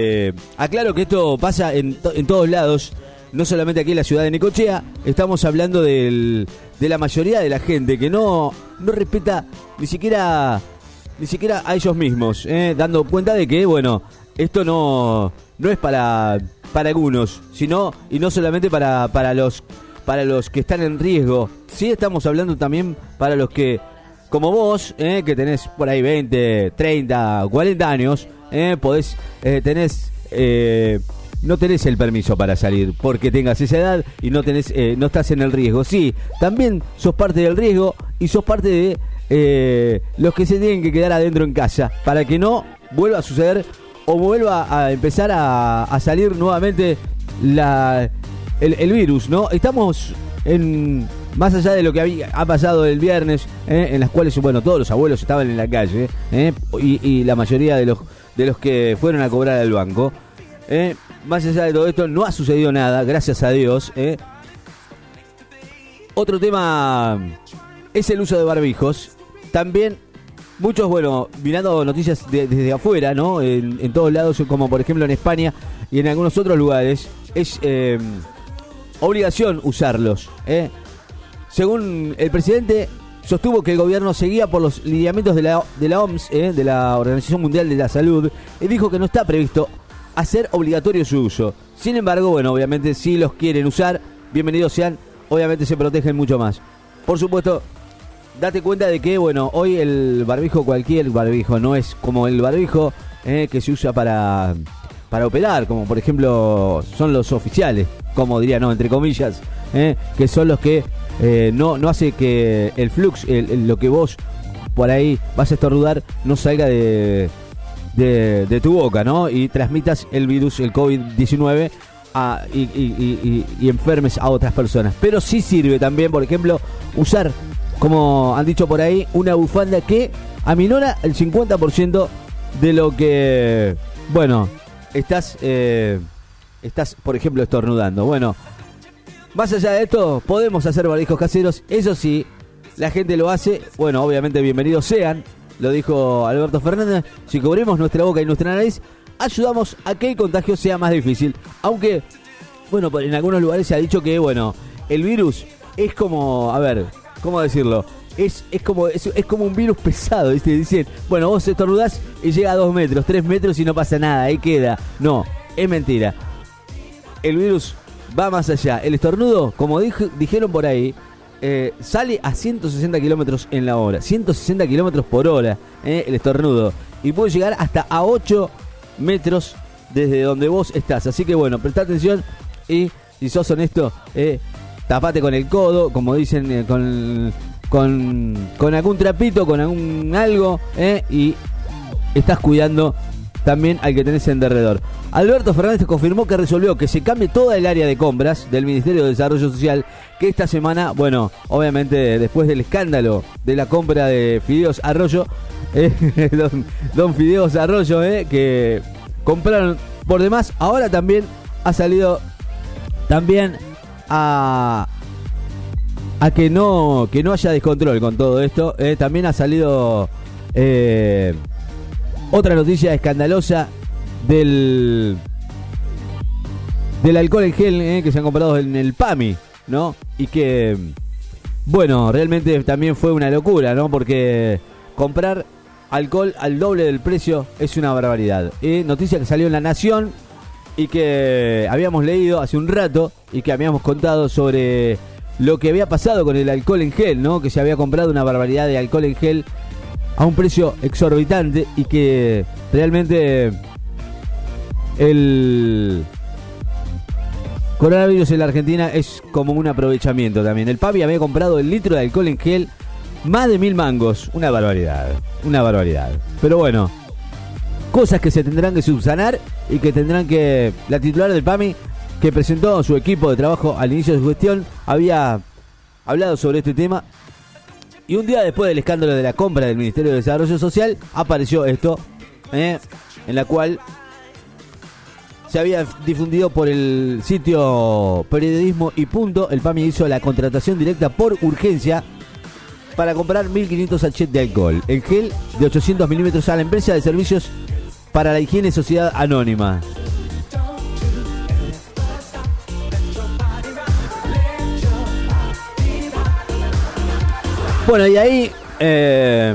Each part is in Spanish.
Eh, aclaro que esto pasa en, to- en todos lados, no solamente aquí en la ciudad de Necochea, estamos hablando de la mayoría de la gente que no, no respeta ni siquiera, ni siquiera a ellos mismos, eh, dando cuenta de que, bueno, esto no, no es para, para algunos, sino, y no solamente para, para, los, para los que están en riesgo, sí estamos hablando también para los que como vos, eh, que tenés por ahí 20, 30, 40 años, eh, podés, eh, tenés, eh, no tenés el permiso para salir porque tengas esa edad y no tenés, eh, no estás en el riesgo. Sí, también sos parte del riesgo y sos parte de los que se tienen que quedar adentro en casa para que no vuelva a suceder o vuelva a empezar a, salir nuevamente la, el, virus, ¿no? Estamos en más allá de lo que había, ha pasado el viernes, en las cuales, bueno, todos los abuelos estaban en la calle, y la mayoría de los, de los que fueron a cobrar al banco. ¿eh? Más allá de todo esto, no ha sucedido nada, gracias a Dios. ¿eh? Otro tema es el uso de barbijos. También muchos, bueno, mirando noticias de- desde afuera, ¿no? En, todos lados, como por ejemplo en España y en algunos otros lugares, es eh, obligación usarlos. Según el presidente, sostuvo que el gobierno seguía por los lineamientos de la, de la OMS, ¿eh? de la Organización Mundial de la Salud, y dijo que no está previsto hacer obligatorio su uso. Sin embargo, bueno, obviamente si los quieren usar, bienvenidos sean, obviamente se protegen mucho más. Por supuesto, date cuenta de que, bueno, hoy el barbijo, cualquier barbijo, no es como el barbijo eh, que se usa para, para operar, como por ejemplo son los oficiales, como diría, no, entre comillas, eh, que son los que eh, no, no hace que el flux, lo que vos por ahí vas a estornudar, no salga de, de, de tu boca, ¿no? Y transmitas el virus, el COVID-19 a- y, y- y- y- y enfermes a otras personas. Pero sí sirve también, por ejemplo, usar, como han dicho por ahí, una bufanda que aminora el 50% de lo que, bueno, estás, eh, estás, por ejemplo, estornudando. Bueno, más allá de esto, podemos hacer barbijos caseros. Eso sí, la gente lo hace. Bueno, obviamente, bienvenidos sean. Lo dijo Alberto Fernández. Si cubrimos nuestra boca y nuestra nariz, ayudamos a que el contagio sea más difícil. Aunque, bueno, en algunos lugares se ha dicho que, bueno, el virus es como, a ver, ¿cómo decirlo? Es, es, como, es, es como un virus pesado. Dicen, bueno, vos estornudás y llega a dos metros, tres metros y no pasa nada, ahí queda. No, es mentira el virus va más allá. El estornudo, como dije- dijeron por ahí, eh, sale a 160 kilómetros en la hora. 160 kilómetros por hora, eh, el estornudo. Y puede llegar hasta a 8 metros desde donde vos estás. Así que bueno, presta atención y si sos honesto, eh, tapate con el codo, como dicen, eh, con, con, con algún trapito, con algún algo, eh, y estás cuidando también al que tenés en derredor. Alberto Fernández confirmó que resolvió que se cambie toda el área de compras del Ministerio de Desarrollo Social, que esta semana, bueno, obviamente después del escándalo de la compra de Fideos Arroyo, eh, don, don Fideos Arroyo, eh, que compraron por demás, ahora también ha salido también a a que no que no haya descontrol con todo esto. eh, también ha salido eh, otra noticia escandalosa del del alcohol en gel eh, que se han comprado en el PAMI, ¿no? Y que bueno, realmente también fue una locura, ¿no? Porque comprar alcohol al doble del precio es una barbaridad. Eh, noticia que salió en La Nación y que habíamos leído hace un rato y que habíamos contado sobre lo que había pasado con el alcohol en gel, ¿no? Que se había comprado una barbaridad de alcohol en gel a un precio exorbitante y que realmente el coronavirus en la Argentina es como un aprovechamiento también. El Papi había comprado el litro de alcohol en gel más de mil mangos. Una barbaridad, una barbaridad. Pero bueno, cosas que se tendrán que subsanar y que tendrán que... La titular del PAMI, que presentó su equipo de trabajo al inicio de su gestión, había hablado sobre este tema. Y un día después del escándalo de la compra del Ministerio de Desarrollo Social, apareció esto, ¿eh? en la cual se había difundido por el sitio Periodismo y Punto. El PAMI hizo la contratación directa por urgencia para comprar 1.500 sachets de alcohol. El gel de 800 milímetros a la empresa de servicios para la higiene sociedad anónima. Bueno, y ahí eh,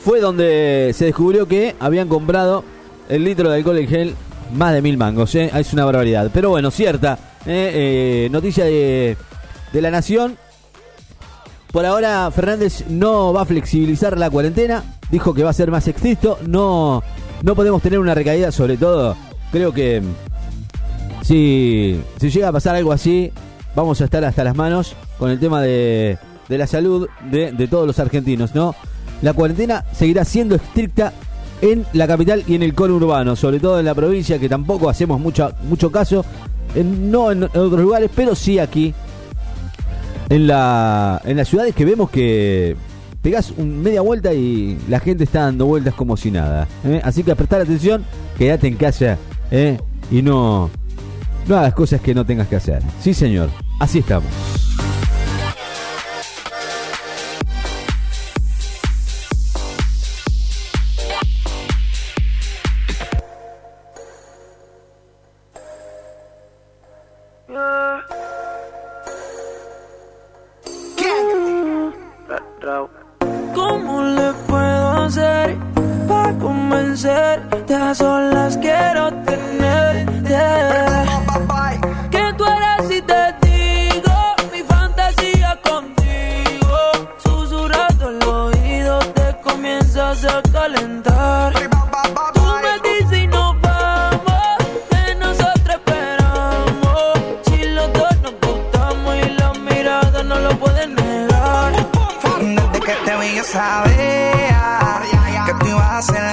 fue donde se descubrió que habían comprado el litro de alcohol en gel más de mil mangos. ¿eh? Es una barbaridad. Pero bueno, cierta. ¿eh? Noticia de, de la Nación. Por ahora Fernández no va a flexibilizar la cuarentena. Dijo que va a ser más estricto. No, no podemos tener una recaída, sobre todo. Creo que si, si llega a pasar algo así, vamos a estar hasta las manos con el tema de, de la salud de, de todos los argentinos, ¿no? La cuarentena seguirá siendo estricta en la capital y en el conurbano, sobre todo en la provincia, que tampoco hacemos mucho, mucho caso, no en otros lugares, pero sí aquí, en, la, en las ciudades que vemos que pegás un media vuelta y la gente está dando vueltas como si nada. ¿eh? Así que a prestar atención, quédate en casa ¿eh? y no, no hagas cosas que no tengas que hacer. Sí, señor, así estamos. Calentar. Tú me dices y nos vamos, que nosotros esperamos. Si los dos nos gustamos y la mirada no lo pueden negar. Desde que te vi yo sabía que tú ibas a ser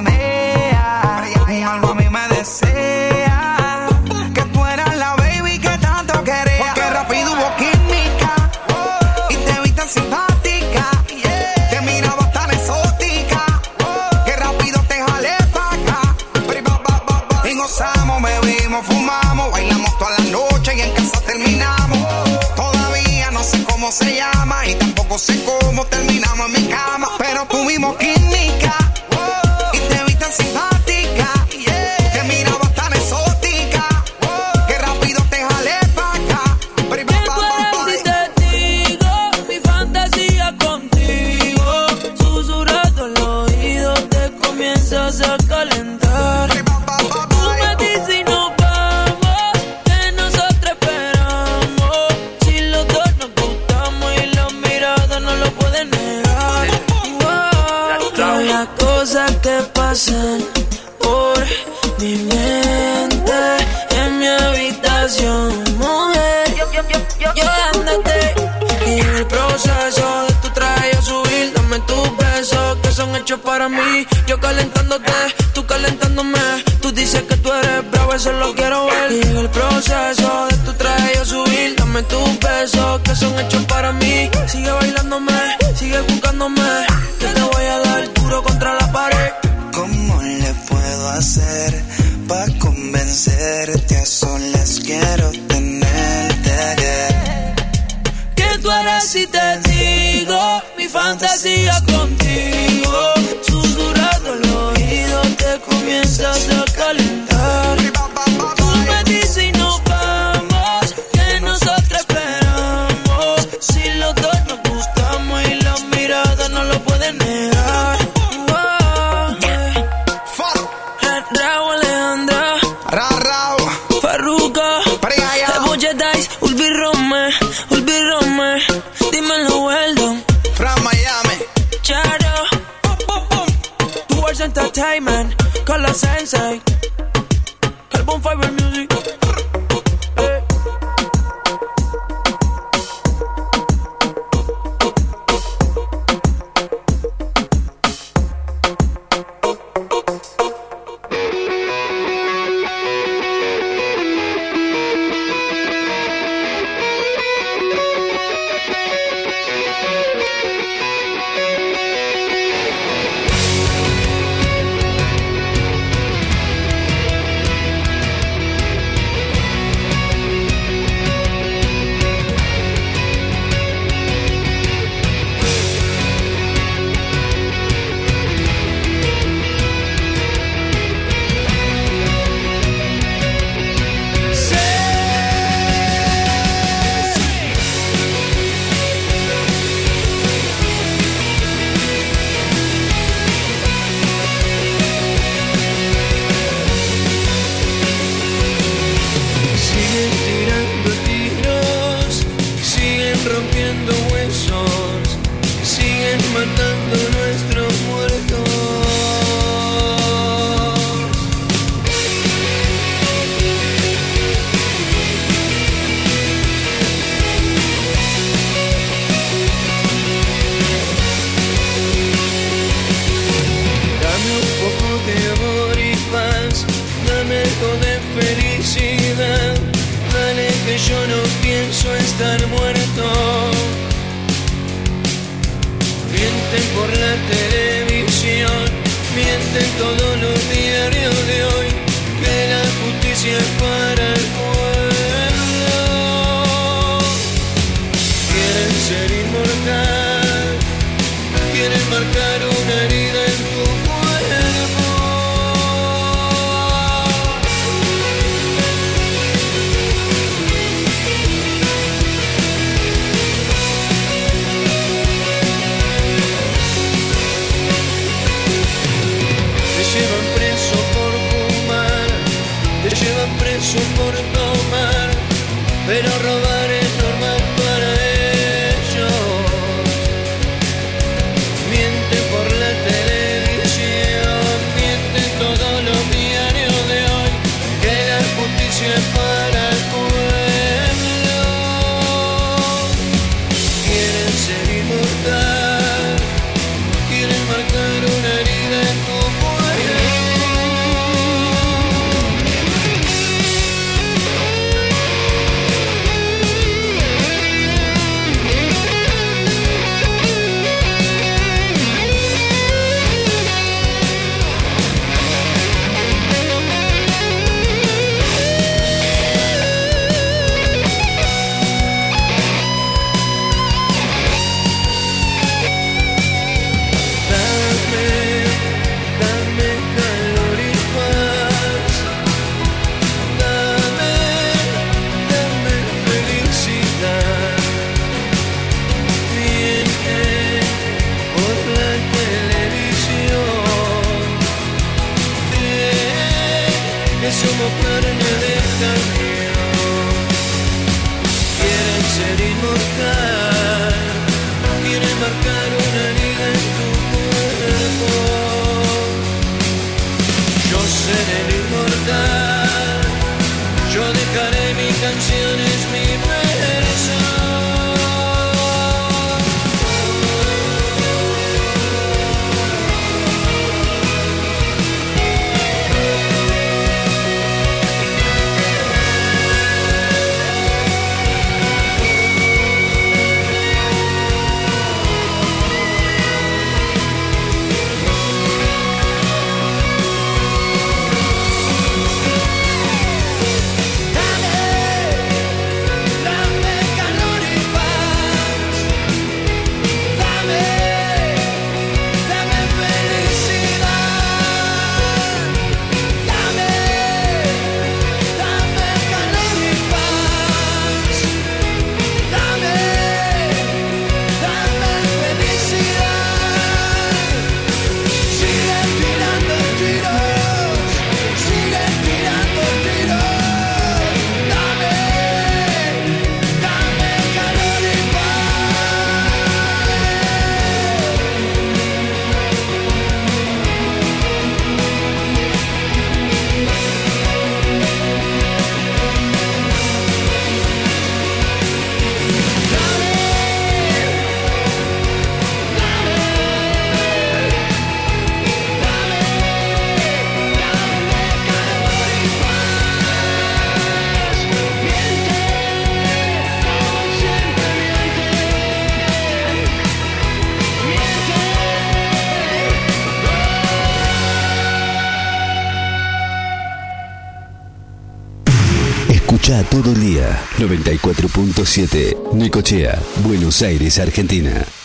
94.7 Necochea, Buenos Aires, Argentina.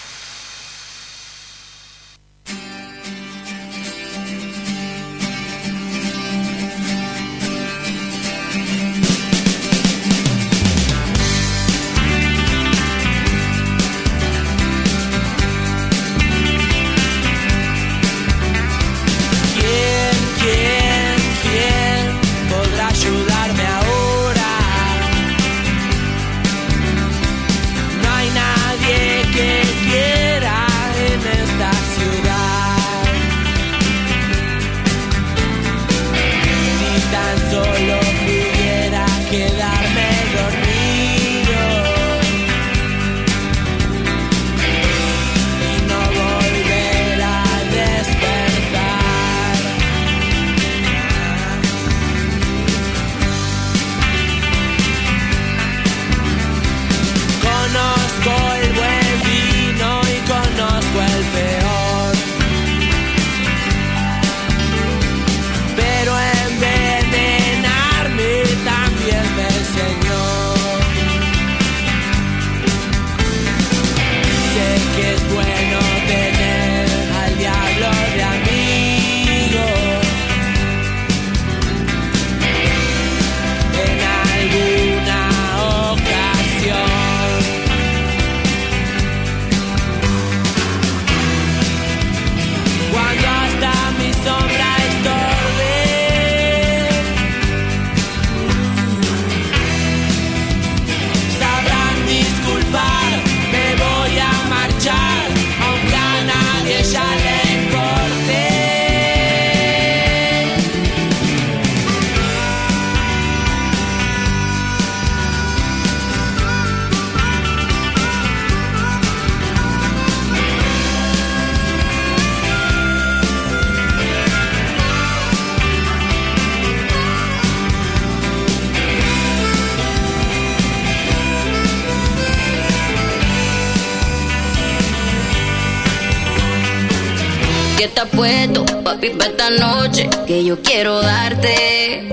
Papi, para esta noche que yo quiero darte.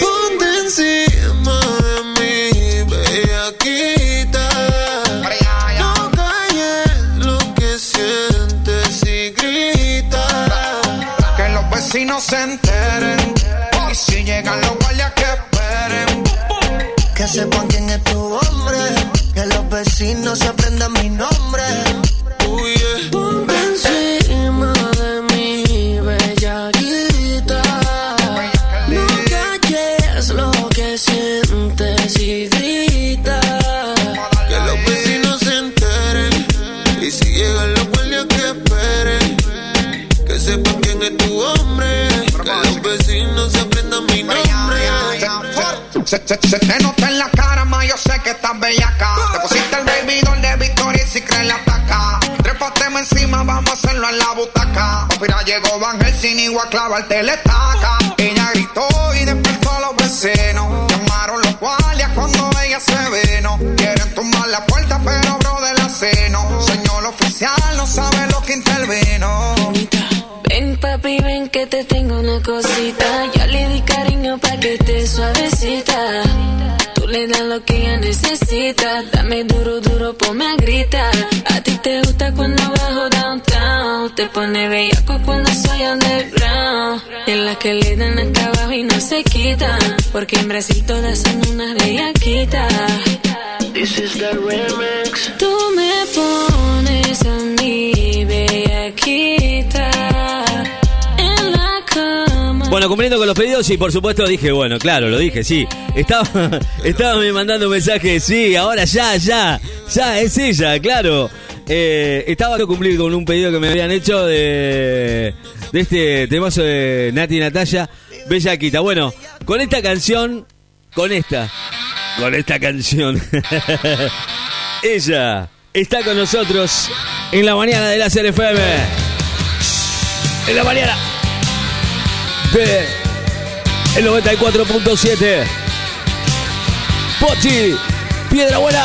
Ponte encima de mí, bellaquita. No calles lo que sientes y grita. Que los vecinos se enteren. Y si llegan los guardias que esperen. Que sepan quién es tu hombre. Que los vecinos aprendan mi nombre. Se, te nota en la cara, ma, yo sé que estás bellaca. Te pusiste el baby doll de Victoria y si crees la ataca. Trépateme encima, vamos a hacerlo en la butaca. Mira, llegó Van Helsing y a clavarte la estaca. Ella gritó y despertó a los vecinos. Llamaron los guardias cuando ella se vino. Quieren tumbar la puerta, pero bro de la seno. Señor oficial, no sabe lo que intervino. Ven papi, ven que te tengo una cosita. Ya le di cariño pa' que esté suavecita. Tú le das lo que ella necesita. Dame duro, duro, ponme a gritar. A ti te gusta cuando bajo downtown. Te pone bellaco cuando soy underground. En las que le dan hasta abajo y no se quitan. Porque en Brasil todas son unas bellaquitas. This is the remix. Tú me pones a mí, bellaquita. Bueno, cumpliendo con los pedidos y por supuesto dije, bueno, claro, lo dije, sí. Estaba, me mandando mensajes, sí, ahora ya, ya, ya, es ella, claro. Eh, estaba a cumplir con un pedido que me habían hecho de, de este temazo de Nati y Natalia, Bellaquita. Bueno, con esta canción, con esta, con esta canción, ella está con nosotros en la mañana de la FM. En la mañana el 94.7. Pochi, Piedra Buena.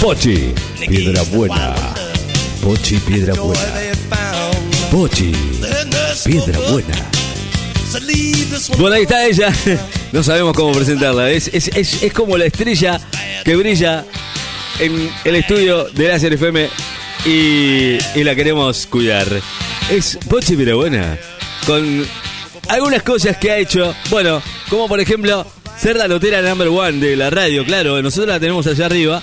Pochi, Piedra Buena. Pochi, Piedra Buena. Pochi, Piedra Buena. Bueno, ahí está ella. No sabemos cómo presentarla. Es, es, es, es como la estrella que brilla en el estudio de la FM y, y la queremos cuidar. Es Pochi Buena. Con algunas cosas que ha hecho. Bueno, como por ejemplo ser la notera number one de la radio. Claro, nosotros la tenemos allá arriba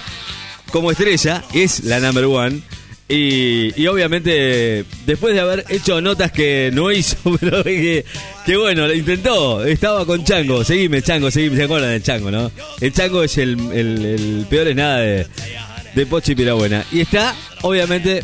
como estrella. Es la number one. Y, obviamente, después de haber hecho notas que no hizo, pero que, que bueno, lo intentó. Estaba con Chango. Seguime, Chango, seguime. ¿Se acuerdan del Chango, no? El Chango es el peor es nada de, de Pochi Pirabuena. Y está, obviamente,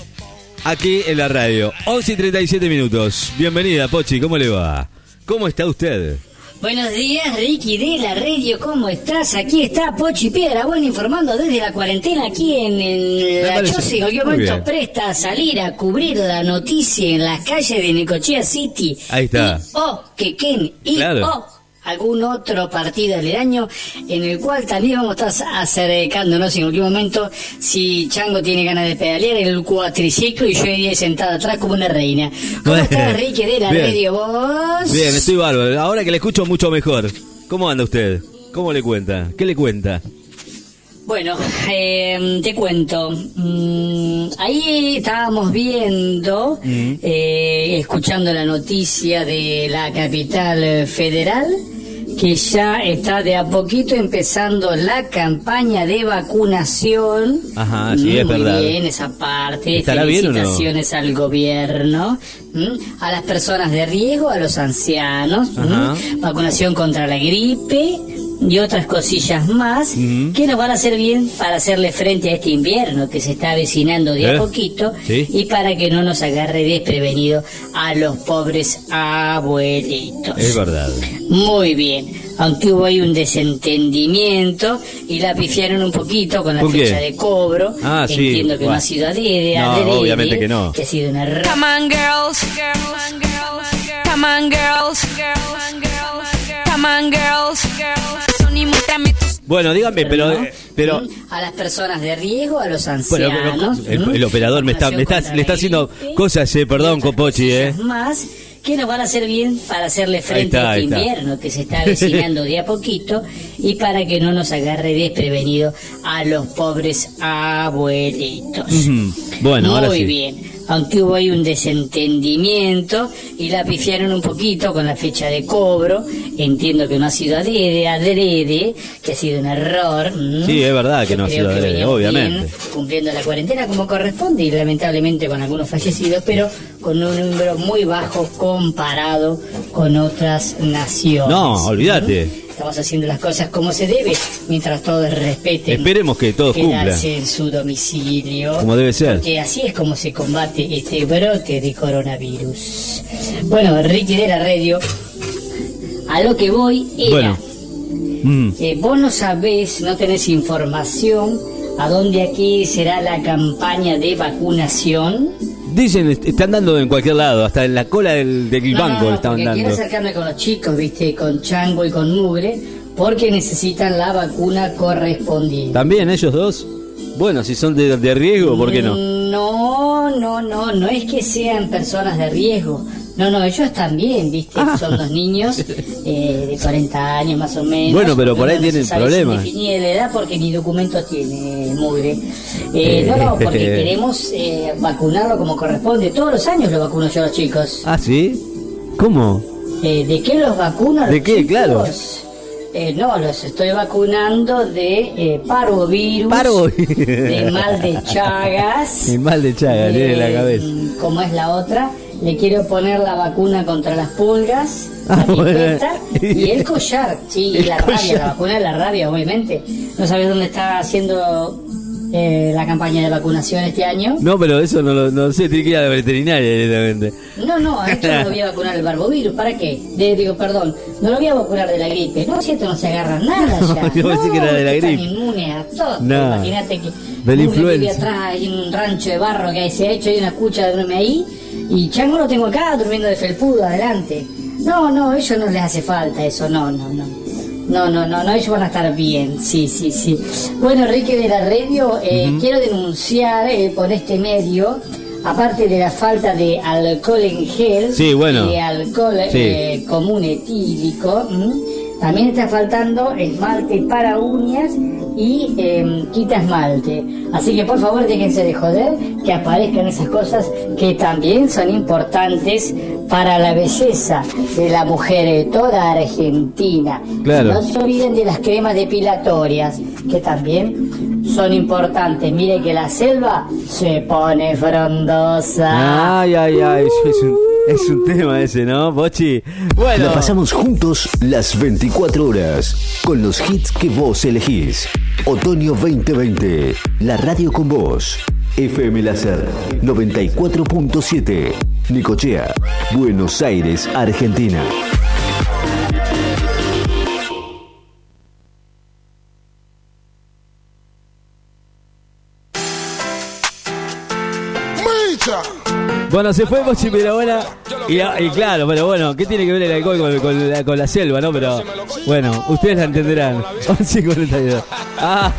aquí en la radio. 11 y 37 minutos. Bienvenida, Pochi. ¿Cómo le va? ¿Cómo está usted? Buenos días, Ricky de la radio, ¿cómo estás? Aquí está Pochi Piedra Buena informando desde la cuarentena aquí en, La. Choza. En cualquier momento presta a salir a cubrir la noticia en las calles de Necochea City. Ahí está. Y, o Quequén y Claro. o algún otro partido del año en el cual también vamos a estar acercándonos en cualquier momento si Chango tiene ganas de pedalear el cuatriciclo y yo iría sentada atrás como una reina. ¿Cómo estás, Ricky de la Bien. radio? ¿Vos? Bien, estoy bárbaro. Ahora que le escucho mucho mejor. ¿Cómo anda usted? ¿Cómo le cuenta? ¿Qué le cuenta? Bueno, eh, te cuento. Mm, ahí estábamos viendo, eh, escuchando la noticia de la capital federal, que ya está de a poquito empezando la campaña de vacunación. Ajá, sí, es Muy verdad. bien esa parte. ¿Estará bien o no? Felicitaciones al gobierno, ¿m? a las personas de riesgo, a los ancianos, ¿m? Ajá. vacunación contra la gripe y otras cosillas más que nos van a hacer bien para hacerle frente a este invierno que se está avecinando de ¿Eh? a poquito Sí. y para que no nos agarre desprevenido a los pobres abuelitos. Es verdad. Muy bien. Aunque hubo ahí un desentendimiento y la pifiaron un poquito con la fecha de cobro. Ah, sí. Entiendo que no ha sido adrede, No, adrede, obviamente que no. Que ha sido un error. Come on, girls. Come on, girls. Come on, girls. Sony, muéstrame tus Bueno, dígame, pero, ¿no? eh, pero ¿Mm? a las personas de riesgo, a los Bueno, pero ancianos. el, ¿m? el operador me está, me está, le está haciendo cosas, eh, perdón, Copochi, eh. más que nos van a hacer bien para hacerle frente está, a este invierno que se está avecinando de a poquito y para que no nos agarre desprevenido a los pobres abuelitos. Ujú. Bueno, Muy ahora sí. bien. Aunque hubo ahí un desentendimiento y la pifiaron un poquito con la fecha de cobro. Entiendo que no ha sido adrede, adrede que ha sido un error. Sí, es verdad que no ha sido adrede, obviamente. bien, cumpliendo la cuarentena como corresponde y lamentablemente con algunos fallecidos, pero con un número muy bajo comparado con otras naciones. No, olvídate. Estamos haciendo las cosas como se debe, mientras todos respeten. Esperemos que todos cumplan. en su domicilio. Como debe ser. Porque así es como se combate este brote de coronavirus. Bueno, Ricky de la radio, a lo que voy era, Bueno. Mm. eh, vos no sabés, no tenés información a dónde aquí será la campaña de vacunación. Dicen, est- están dando en cualquier lado, hasta en la cola del, del No, no, banco no, estaban porque dando. quiero acercarme con los chicos, viste, con Chango y con Mugre, porque necesitan la vacuna correspondiente. ¿También ellos dos? Bueno, si son de, de riesgo, ¿por qué no? No, no, no, no es que sean personas de riesgo. No, no, ellos también, ¿viste? Ah. Son dos niños eh, de 40 años más o menos. Bueno, pero por ahí No, no tienen problemas. Definir la edad porque ni documento tiene, mugre. Eh, no, no, porque queremos eh, vacunarlo como corresponde. Todos los años lo vacuno yo a los chicos. ¿Ah, sí? ¿Cómo? Eh, ¿De qué los vacuno a los ¿De qué? chicos? Claro. Eh, no, los estoy vacunando de eh, parvovirus, Parvo. de mal de Chagas. El mal de Chaga, eh, tiene en la cabeza. Como es la otra, le quiero poner la vacuna contra las pulgas, Ah, la bueno. y el collar. Sí, El la rabia, la vacuna de la rabia, obviamente. ¿No sabes dónde está haciendo eh, la campaña de vacunación este año? No, pero eso no lo no sé, tiene que ir a la veterinaria directamente. No, no, a esto no lo voy a vacunar el barbovirus. ¿Para qué? De- digo, perdón, no lo voy a vacunar de la gripe. No, si esto no se agarra nada No, ya. yo pensé que era de la están gripe. inmunes a todo. No, Imagínate que de la influenza. atrás, hay un rancho de barro que se ha hecho, hay una cucha de uno ahí, y Chango lo tengo acá durmiendo de felpudo adelante. No, no, ellos no les hace falta eso, no, no, no. No, no, no, no, ellos van a estar bien, sí, sí, sí. Bueno, Enrique de la Radio, eh, quiero denunciar eh, por este medio, aparte de la falta de alcohol en gel, Sí, bueno. de alcohol Sí. eh, común etílico, ¿m? También está faltando esmalte para uñas y eh, quita esmalte. Así que por favor déjense de joder que aparezcan esas cosas que también son importantes para la belleza de la mujer de toda Argentina. Claro. No se olviden de las cremas depilatorias, que también son importantes. Mire que la selva se pone frondosa. Ay, ay, ay, es, es un, es un tema ese, ¿no, Bochi? Bueno, La pasamos juntos las 24 horas con los hits que vos elegís. Otoño 2020, la radio con vos. FM Láser 94.7, Nicochea, Buenos Aires, Argentina. Bueno, se fue Bochi, pero bueno, y, y claro, pero bueno, ¿qué tiene que ver el alcohol con, con la, con la selva, no? Pero bueno, ustedes la entenderán. 11.42. Ah,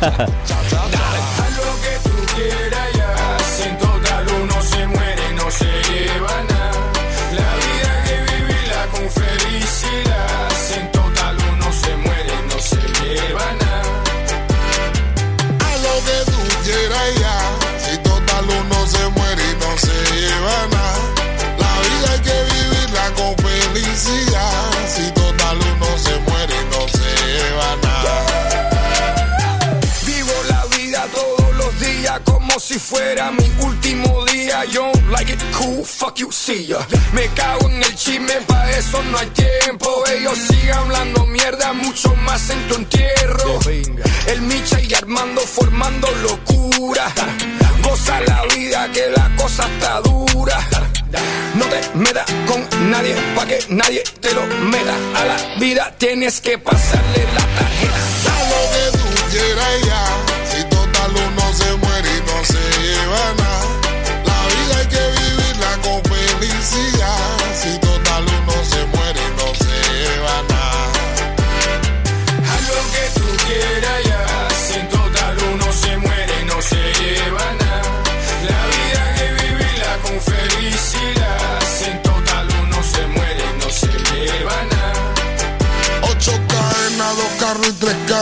fuera mi último día. Yo like it cool, fuck you, see ya. Me cago en el chisme, pa' eso no hay tiempo. Ellos sigan hablando mierda, mucho más en tu entierro. El Micha y Armando formando locura. Goza la vida que la cosa está dura. No te metas con nadie pa' que nadie te lo meta. A la vida tienes que pasarle la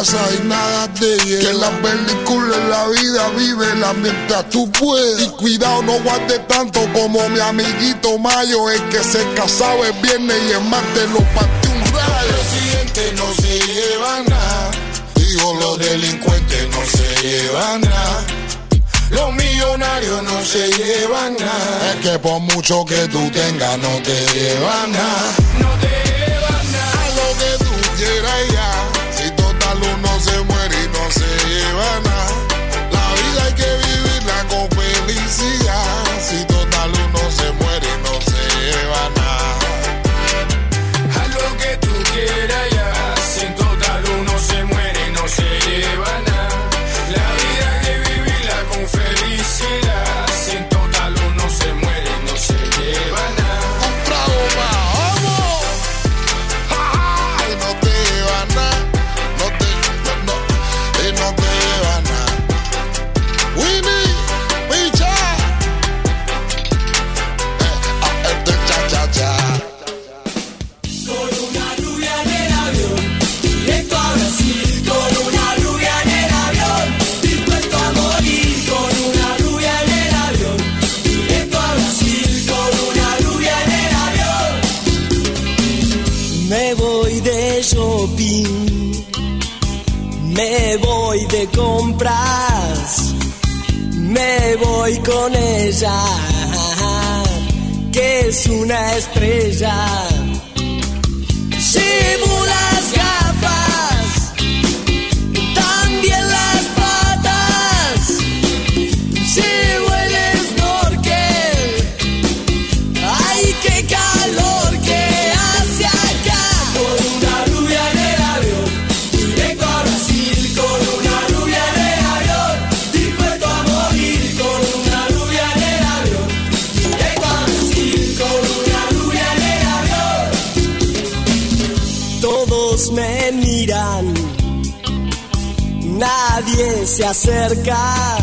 casa nada te llega. Que la película en la vida, vívela mientras tú puedas. Y cuidado, no guardes tanto como mi amiguito Mayo, el que se casaba el viernes y el martes lo partió un rayo. Los siguientes no se llevan nada, digo los delincuentes no se llevan nada. Los millonarios no se llevan nada. Es que por mucho que tú tengas, no te llevan nada. una estrella. the guy.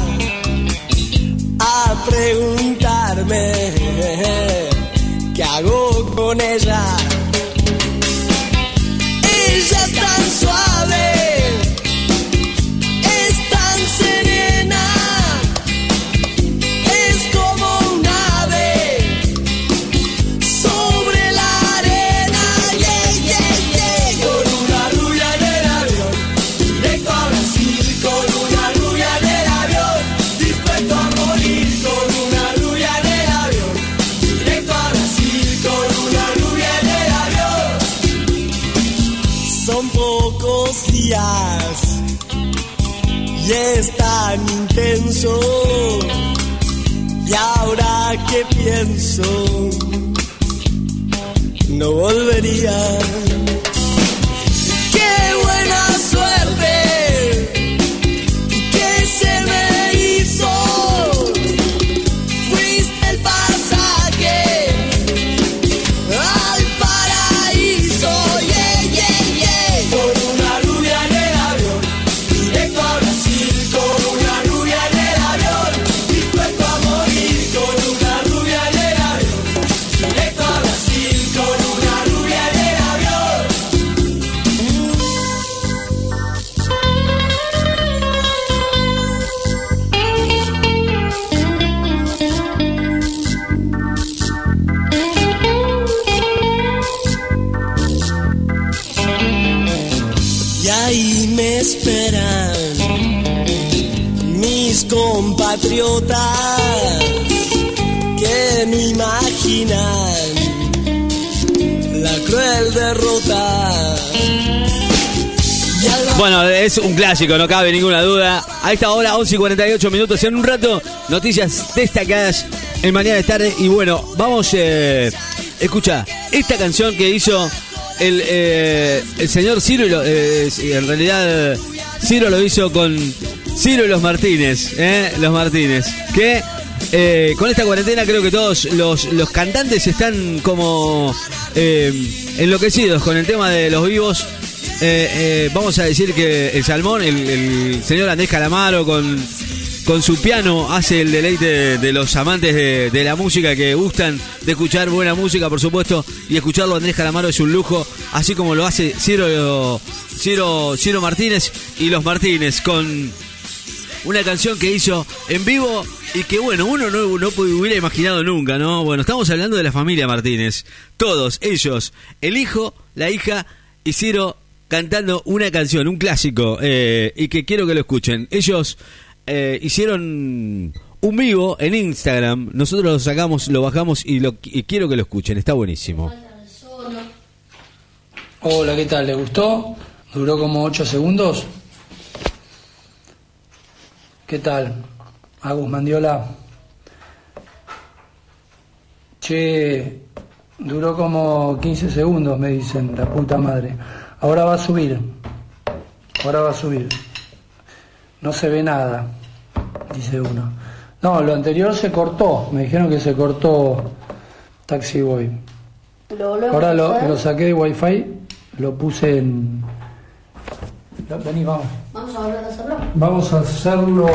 y es tan intenso. Y ahora que pienso, no volvería. Bueno, es un clásico, no cabe ninguna duda. A esta hora, 11 y 48 minutos, en un rato, noticias destacadas en Mañana de Tarde. Y bueno, vamos, eh, escucha, esta canción que hizo el, eh, el señor Ciro, y eh, en realidad Ciro lo hizo con Ciro y los Martínez, eh, los Martínez, que con esta cuarentena creo que todos los, los cantantes están como enloquecidos con el tema de los vivos eh, eh, vamos a decir que el salmón, el, el señor Andrés Calamaro con, con su piano hace el deleite de, los amantes de, de, la música que gustan de escuchar buena música, por supuesto, y escucharlo Andrés Calamaro es un lujo, así como lo hace Ciro, Ciro, Ciro Martínez y los Martínez con una canción que hizo en vivo y que bueno, uno no, no hubiera imaginado nunca, ¿no? Bueno, estamos hablando de la familia Martínez, todos ellos, el hijo, la hija y Ciro cantando una canción, un clásico, eh, y que quiero que lo escuchen. Ellos eh, hicieron un vivo en Instagram, nosotros lo sacamos, lo bajamos y, lo, y quiero que lo escuchen, está buenísimo. Hola, ¿qué tal? ¿Le gustó? Duró como 8 segundos. ¿Qué tal? Agus Mandiola. Che, duró como 15 segundos, me dicen, la puta madre. Ahora va a subir. Ahora va a subir. No se ve nada, dice uno. No, lo anterior se cortó. Me dijeron que se cortó Taxi Boy. Ahora lo, lo saqué de Wi-Fi, lo puse en. Vení, vamos. Vamos a volver a hacerlo. Vamos a hacerlo.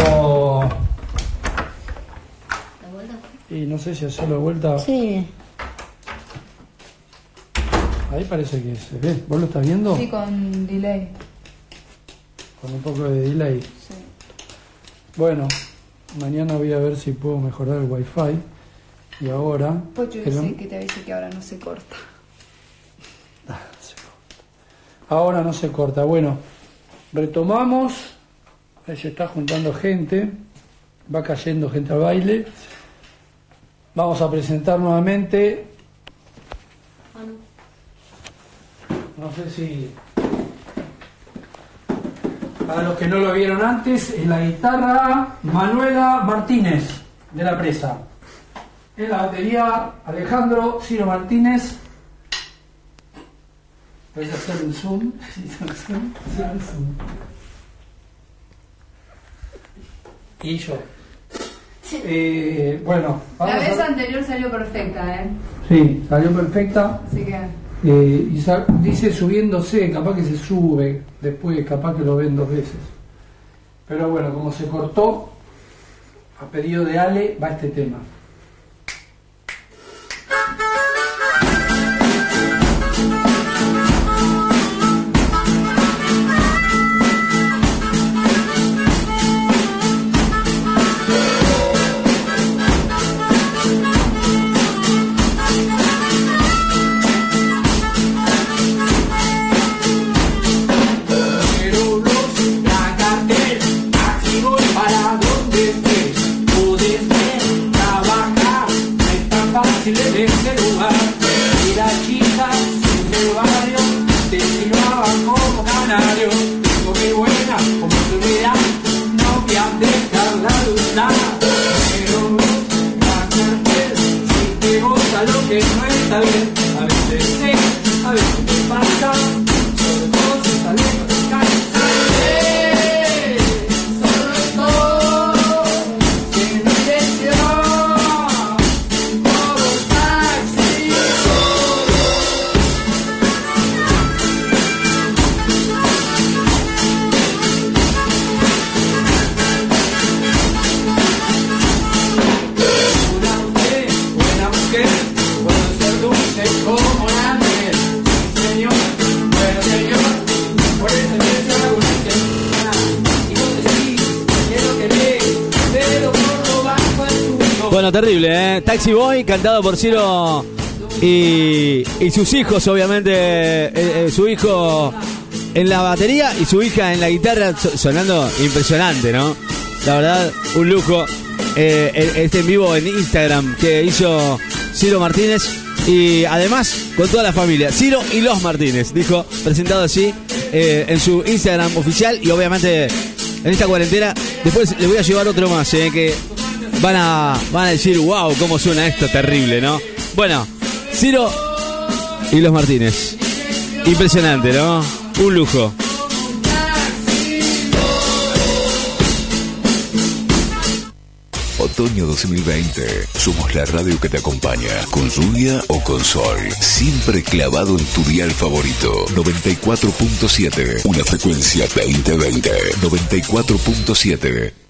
¿De vuelta? Y no sé si hacerlo de vuelta. Sí. Ahí parece que se ve. ¿Vos lo estás viendo? Sí, con delay. Con un poco de delay. Bueno, mañana voy a ver si puedo mejorar el wifi. Y ahora. Pues yo el- sé que te avise que ahora no se corta. Ahora no se corta. Bueno, retomamos. Ahí se está juntando gente. Va cayendo gente al baile. Vamos a presentar nuevamente. No sé si. Para los que no lo vieron antes, en la guitarra Manuela Martínez de la presa. En la batería Alejandro Ciro Martínez. Voy a hacer un zoom. Y yo. Eh, bueno, La vamos vez a... anterior salió perfecta, ¿eh? Sí, salió perfecta. Así que. Eh, y dice subiéndose, capaz que se sube, después capaz que lo ven dos veces. Pero bueno, como se cortó, a pedido de Ale va este tema. Fácil en este lugar. Y las chicas en el barrio te silbaban como canario. Terrible, ¿eh? Taxi Boy, cantado por Ciro y, sus hijos, obviamente. eh, eh, su hijo en la batería y su hija en la guitarra, so- sonando impresionante, ¿no? La verdad, un lujo. Eh, eh, este en vivo en Instagram que hizo Ciro Martínez y además con toda la familia. Ciro y los Martínez, dijo, presentado así en su Instagram oficial y obviamente en esta cuarentena. Después le voy a llevar otro más, eh, que van a, van a decir, wow, cómo suena esto, terrible, ¿no? Bueno, Ciro y los Martínez. Impresionante, ¿no? Un lujo. Otoño 2020. Somos la radio que te acompaña, con lluvia o con sol. Siempre clavado en tu dial favorito. 94.7. Una frecuencia 2020. 94.7.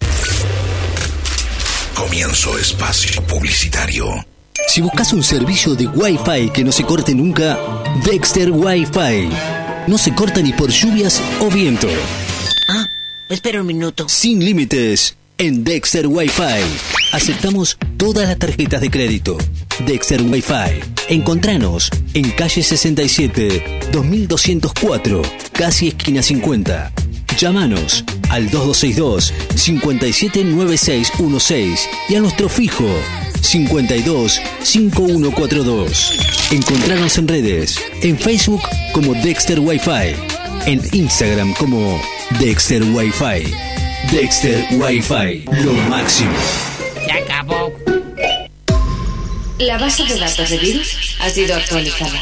Comienzo espacio publicitario. Si buscas un servicio de Wi-Fi que no se corte nunca, Dexter Wi-Fi. No se corta ni por lluvias o viento. Ah, espera un minuto. Sin límites en Dexter Wi-Fi. Aceptamos todas las tarjetas de crédito. Dexter Wi-Fi. Encontranos en calle 67, 2204, casi esquina 50. Llámanos al 2262 579616 y a nuestro fijo 52 5142. Encontrarnos en redes, en Facebook como Dexter Wi-Fi, en Instagram como Dexter Wi-Fi. Dexter Wi-Fi, lo máximo. Se acabó. La base de datos de virus ha sido actualizada.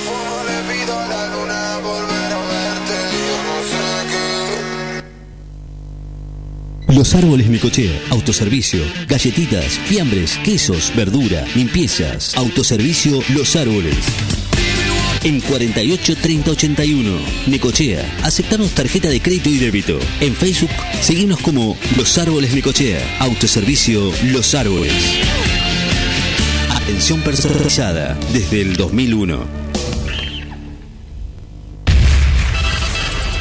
Los árboles Micochea, autoservicio, galletitas, fiambres, quesos, verdura, limpiezas, autoservicio Los Árboles. En 48 30 81, Necochea. Aceptamos tarjeta de crédito y débito. En Facebook, seguimos como Los Árboles Necochea. Autoservicio Los Árboles. Atención personalizada desde el 2001.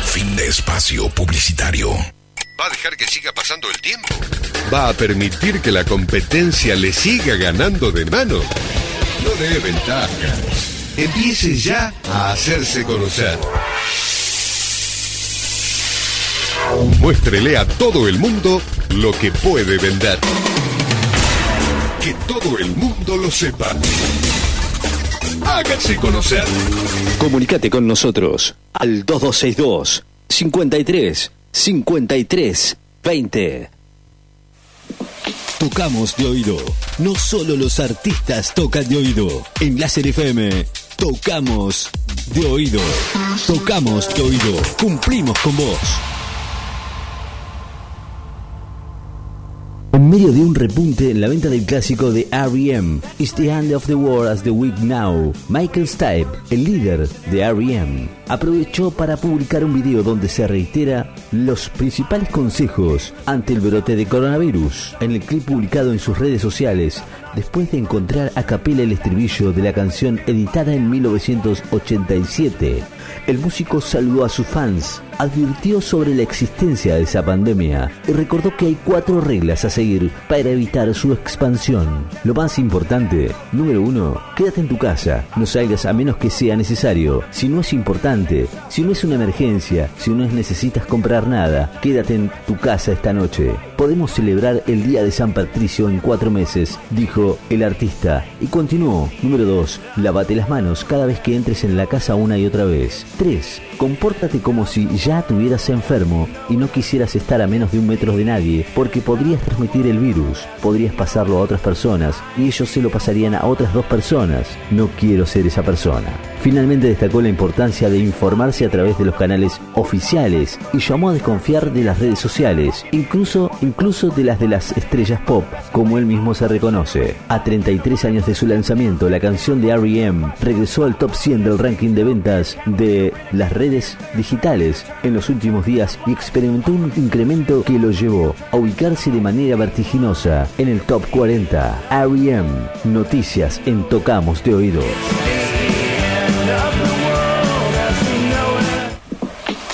Fin de espacio publicitario. ¿Va a dejar que siga pasando el tiempo? ¿Va a permitir que la competencia le siga ganando de mano? No dé ventaja. Empiece ya a hacerse conocer. Muéstrele a todo el mundo lo que puede vender. Que todo el mundo lo sepa. Hágase conocer. Comunicate con nosotros al 2262 53 53 20. Tocamos de oído. No solo los artistas tocan de oído. En Láser FM, tocamos de oído. Tocamos de oído. Cumplimos con vos. En medio de un repunte en la venta del clásico de R.E.M., It's the End of the World as the Week Now, Michael Stipe, el líder de R.E.M., aprovechó para publicar un video donde se reitera los principales consejos ante el brote de coronavirus. En el clip publicado en sus redes sociales, después de encontrar a capela el estribillo de la canción editada en 1987, el músico saludó a sus fans, advirtió sobre la existencia de esa pandemia y recordó que hay cuatro reglas a seguir para evitar su expansión. Lo más importante, número uno, quédate en tu casa, no salgas a menos que sea necesario. Si no es importante, si no es una emergencia, si no es necesitas comprar nada, quédate en tu casa esta noche. Podemos celebrar el Día de San Patricio en cuatro meses, dijo el artista. Y continuó, número 2, lávate las manos cada vez que entres en la casa una y otra vez. 3. Compórtate como si ya estuvieras enfermo y no quisieras estar a menos de un metro de nadie, porque podrías transmitir el virus, podrías pasarlo a otras personas y ellos se lo pasarían a otras dos personas. No quiero ser esa persona. Finalmente destacó la importancia de informarse a través de los canales oficiales y llamó a desconfiar de las redes sociales, incluso, incluso de las de las estrellas pop, como él mismo se reconoce. A 33 años de su lanzamiento, la canción de R.E.M. regresó al top 100 del ranking de ventas de las redes digitales en los últimos días y experimentó un incremento que lo llevó a ubicarse de manera vertiginosa en el top 40. R.E.M. Noticias en Tocamos de Oído.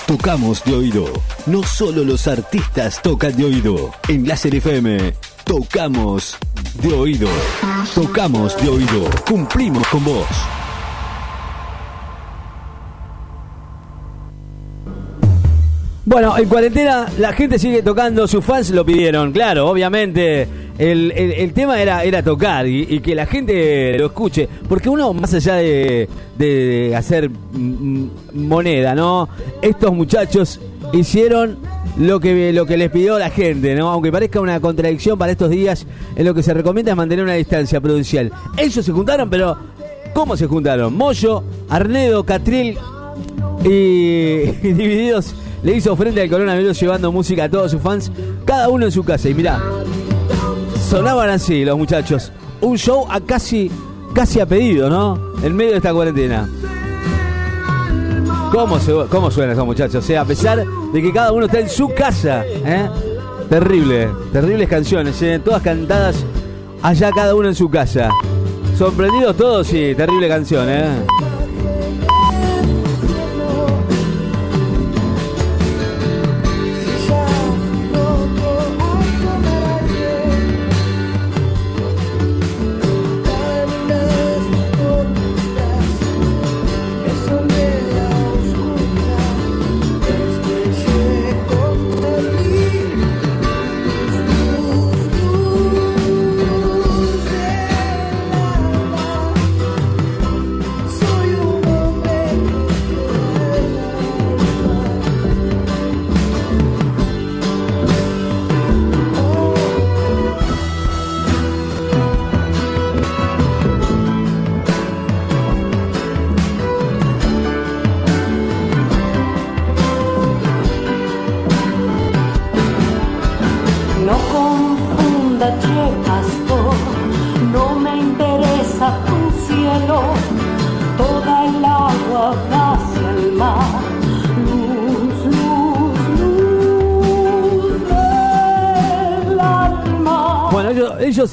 Tocamos de oído. No solo los artistas tocan de oído. En Láser FM, tocamos de oído. Tocamos de oído. Cumplimos con vos. Bueno, en cuarentena la gente sigue tocando, sus fans lo pidieron, claro, obviamente. El, el- tema era, era tocar y, que la gente lo escuche. Porque uno, más allá de, de hacer moneda, ¿no? Estos muchachos hicieron lo que, lo que les pidió la gente, ¿no? Aunque parezca una contradicción para estos días, en lo que se recomienda es mantener una distancia prudencial. Ellos se juntaron, pero ¿cómo se juntaron? Moyo, Arnedo, Catril y Divididos le hizo frente al coronavirus llevando música a todos sus fans, cada uno en su casa. Y mirá, sonaban así los muchachos. Un show a casi, casi a pedido, ¿no? En medio de esta cuarentena. ¿Cómo, se, ¿Cómo suenan esos muchachos? O sea, a pesar de que cada uno está en su casa, ¿eh? Terrible, terribles canciones, ¿eh? Todas cantadas allá cada uno en su casa. Sorprendidos todos, sí, terrible canción, ¿eh?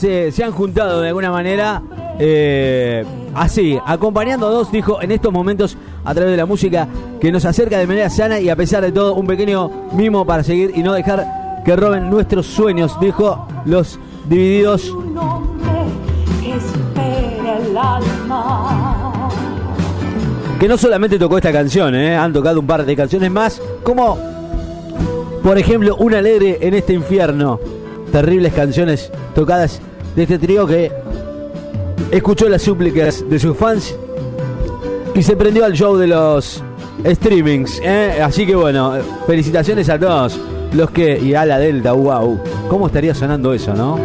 Se, se han juntado de alguna manera eh, así, acompañándonos, dijo, en estos momentos a través de la música que nos acerca de manera sana y a pesar de todo un pequeño mimo para seguir y no dejar que roben nuestros sueños, dijo los divididos. Que no solamente tocó esta canción, eh, han tocado un par de canciones más, como por ejemplo Un alegre en este infierno. Terribles canciones tocadas de este trío que escuchó las súplicas de sus fans y se prendió al show de los streamings. ¿eh? Así que bueno, felicitaciones a todos los que. Y a la Delta, wow. ¿Cómo estaría sonando eso, no?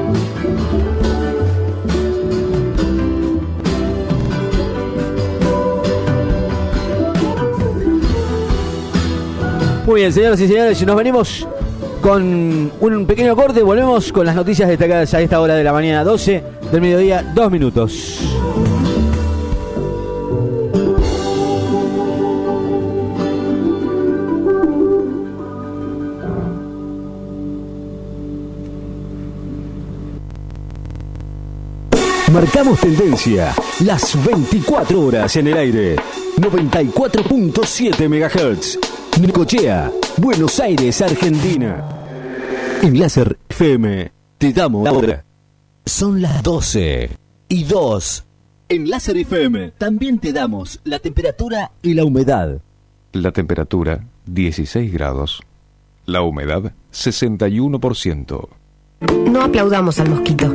Muy bien, señoras y señores, nos venimos con un pequeño corte. Volvemos con las noticias destacadas a esta hora de la mañana, 12 del mediodía, dos minutos. Marcamos tendencia. Las 24 horas en el aire. 94.7 MHz. Nicochea, Buenos Aires, Argentina. En Láser FM te damos la hora. Son las 12 y 2. En Láser FM también te damos la temperatura y la humedad. La temperatura 16 grados. La humedad 61%. No aplaudamos al mosquito,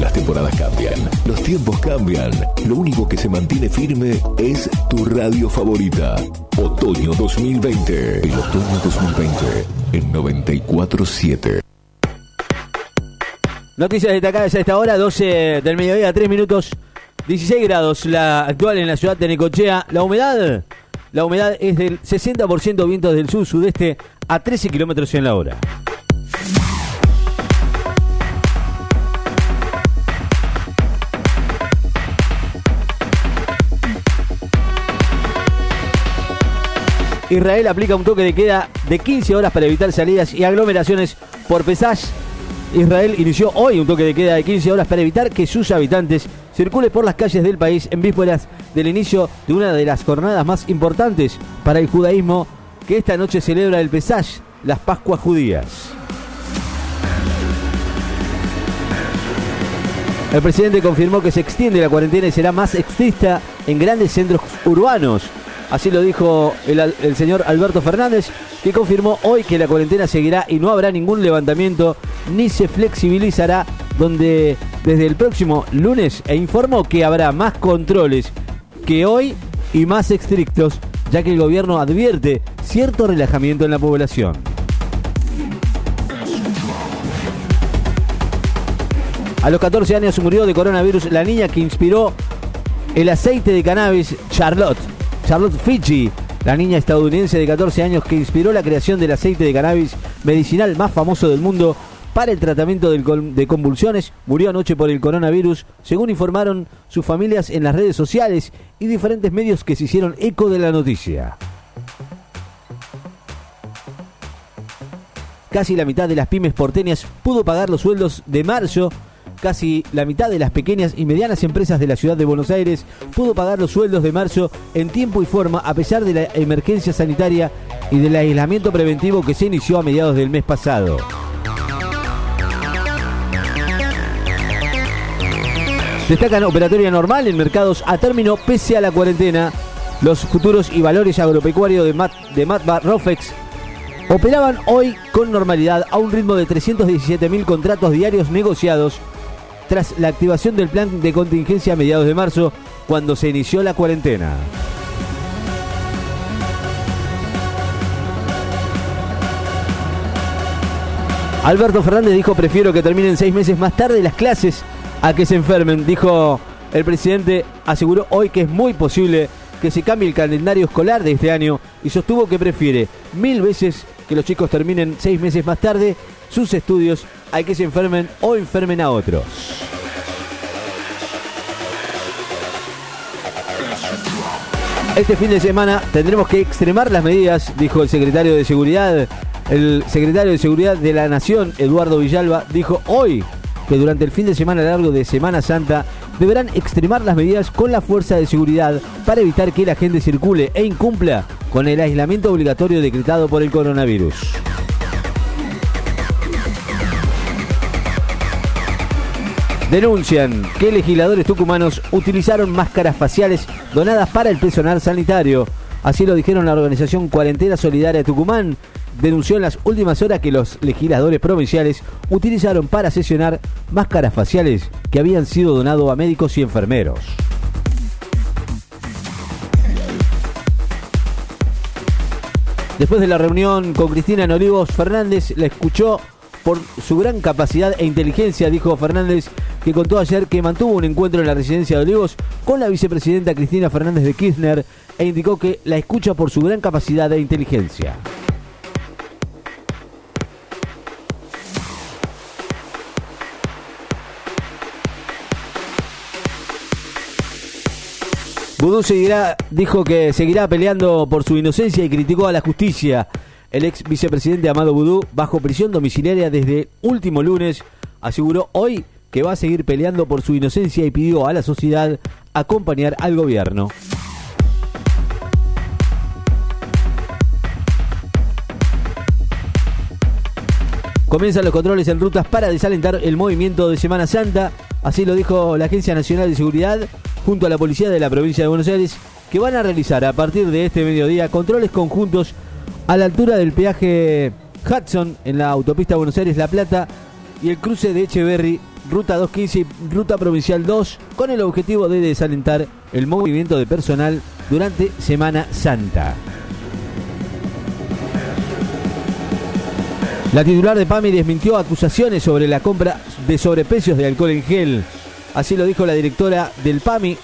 Las temporadas cambian, los tiempos cambian. Lo único que se mantiene firme es tu radio favorita. Otoño 2020. El otoño 2020 en 947. Noticias destacadas a esta hora, 12 del mediodía, 3 minutos, 16 grados la actual en la ciudad de Necochea. La humedad, la humedad es del 60% vientos del sur-sudeste a 13 kilómetros en la hora. Israel aplica un toque de queda de 15 horas para evitar salidas y aglomeraciones por pesaje Israel inició hoy un toque de queda de 15 horas para evitar que sus habitantes circulen por las calles del país en vísperas del inicio de una de las jornadas más importantes para el judaísmo que esta noche celebra el Pesach, las Pascuas judías. El presidente confirmó que se extiende la cuarentena y será más estricta en grandes centros urbanos. Así lo dijo el, señor Alberto Fernández, que confirmó hoy que la cuarentena seguirá y no habrá ningún levantamiento ni se flexibilizará donde desde el próximo lunes e informó que habrá más controles que hoy y más estrictos, ya que el gobierno advierte cierto relajamiento en la población. A los 14 años murió de coronavirus la niña que inspiró el aceite de cannabis Charlotte. Charlotte Fiji, la niña estadounidense de 14 años que inspiró la creación del aceite de cannabis medicinal más famoso del mundo para el tratamiento de convulsiones, murió anoche por el coronavirus, según informaron sus familias en las redes sociales y diferentes medios que se hicieron eco de la noticia. Casi la mitad de las pymes porteñas pudo pagar los sueldos de marzo. Casi la mitad de las pequeñas y medianas empresas de la ciudad de Buenos Aires pudo pagar los sueldos de marzo en tiempo y forma a pesar de la emergencia sanitaria y del aislamiento preventivo que se inició a mediados del mes pasado. Destacan operatoria normal en mercados a término pese a la cuarentena. Los futuros y valores agropecuarios de, Mat de Matba Rofex operaban hoy con normalidad a un ritmo de 317.000 contratos diarios negociados tras la activación del plan de contingencia a mediados de marzo cuando se inició la cuarentena. Alberto Fernández dijo prefiero que terminen seis meses más tarde las clases a que se enfermen. Dijo el presidente, aseguró hoy que es muy posible que se cambie el calendario escolar de este año y sostuvo que prefiere mil veces que los chicos terminen seis meses más tarde sus estudios a que se enfermen o enfermen a otros. Este fin de semana tendremos que extremar las medidas, dijo el secretario de Seguridad. El secretario de Seguridad de la Nación, Eduardo Villalba, dijo hoy que durante el fin de semana largo de Semana Santa deberán extremar las medidas con la fuerza de seguridad para evitar que la gente circule e incumpla con el aislamiento obligatorio decretado por el coronavirus. Denuncian que legisladores tucumanos utilizaron máscaras faciales donadas para el personal sanitario. Así lo dijeron la organización Cuarentena Solidaria Tucumán. Denunció en las últimas horas que los legisladores provinciales utilizaron para sesionar máscaras faciales que habían sido donados a médicos y enfermeros. Después de la reunión con Cristina en Fernández la escuchó por su gran capacidad e inteligencia, dijo Fernández, que contó ayer que mantuvo un encuentro en la residencia de Olivos con la vicepresidenta Cristina Fernández de Kirchner e indicó que la escucha por su gran capacidad e inteligencia. Vudú seguirá, dijo que seguirá peleando por su inocencia y criticó a la justicia. El ex vicepresidente Amado Vudú, bajo prisión domiciliaria desde último lunes, aseguró hoy que va a seguir peleando por su inocencia y pidió a la sociedad acompañar al gobierno. Comienzan los controles en rutas para desalentar el movimiento de Semana Santa. Así lo dijo la Agencia Nacional de Seguridad junto a la Policía de la Provincia de Buenos Aires, que van a realizar a partir de este mediodía controles conjuntos a la altura del peaje Hudson en la autopista Buenos Aires-La Plata y el cruce de Echeverry, Ruta 215 y Ruta Provincial 2, con el objetivo de desalentar el movimiento de personal durante Semana Santa. La titular de PAMI desmintió acusaciones sobre la compra de sobreprecios de alcohol en gel. Así lo dijo la directora del PAMI,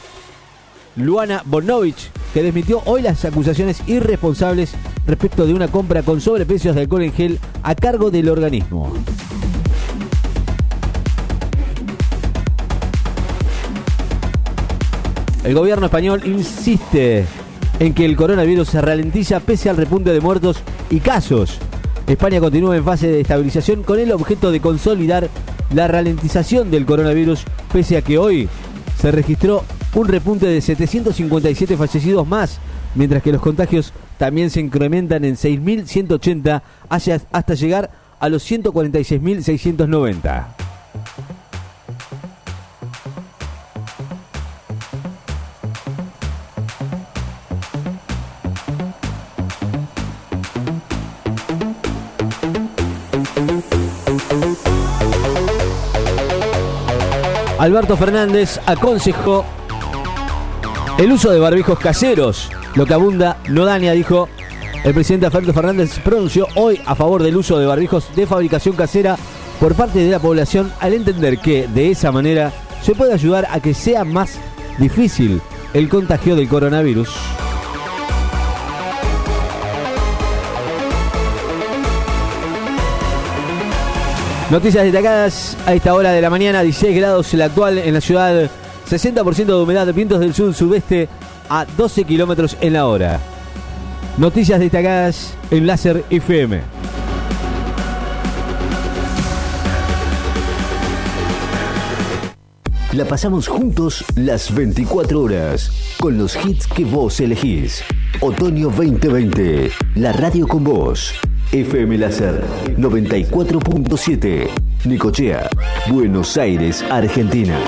Luana Bonovich, que desmintió hoy las acusaciones irresponsables respecto de una compra con sobreprecios de alcohol en gel a cargo del organismo. El gobierno español insiste en que el coronavirus se ralentiza pese al repunte de muertos y casos. España continúa en fase de estabilización con el objeto de consolidar la ralentización del coronavirus, pese a que hoy se registró un repunte de 757 fallecidos más, mientras que los contagios también se incrementan en 6.180 hacia- hasta llegar a los 146.690. Alberto Fernández aconsejó el uso de barbijos caseros. Lo que abunda no daña, dijo el presidente Alberto Fernández. Pronunció hoy a favor del uso de barbijos de fabricación casera por parte de la población al entender que de esa manera se puede ayudar a que sea más difícil el contagio del coronavirus. Noticias destacadas a esta hora de la mañana, 16 grados el actual en la ciudad, 60% de humedad, vientos del sur-sudeste a 12 kilómetros en la hora. Noticias destacadas en Láser FM. La pasamos juntos las 24 horas con los hits que vos elegís. Otoño 2020, la radio con vos. FM Láser 94.7, Nicochea, Buenos Aires, Argentina.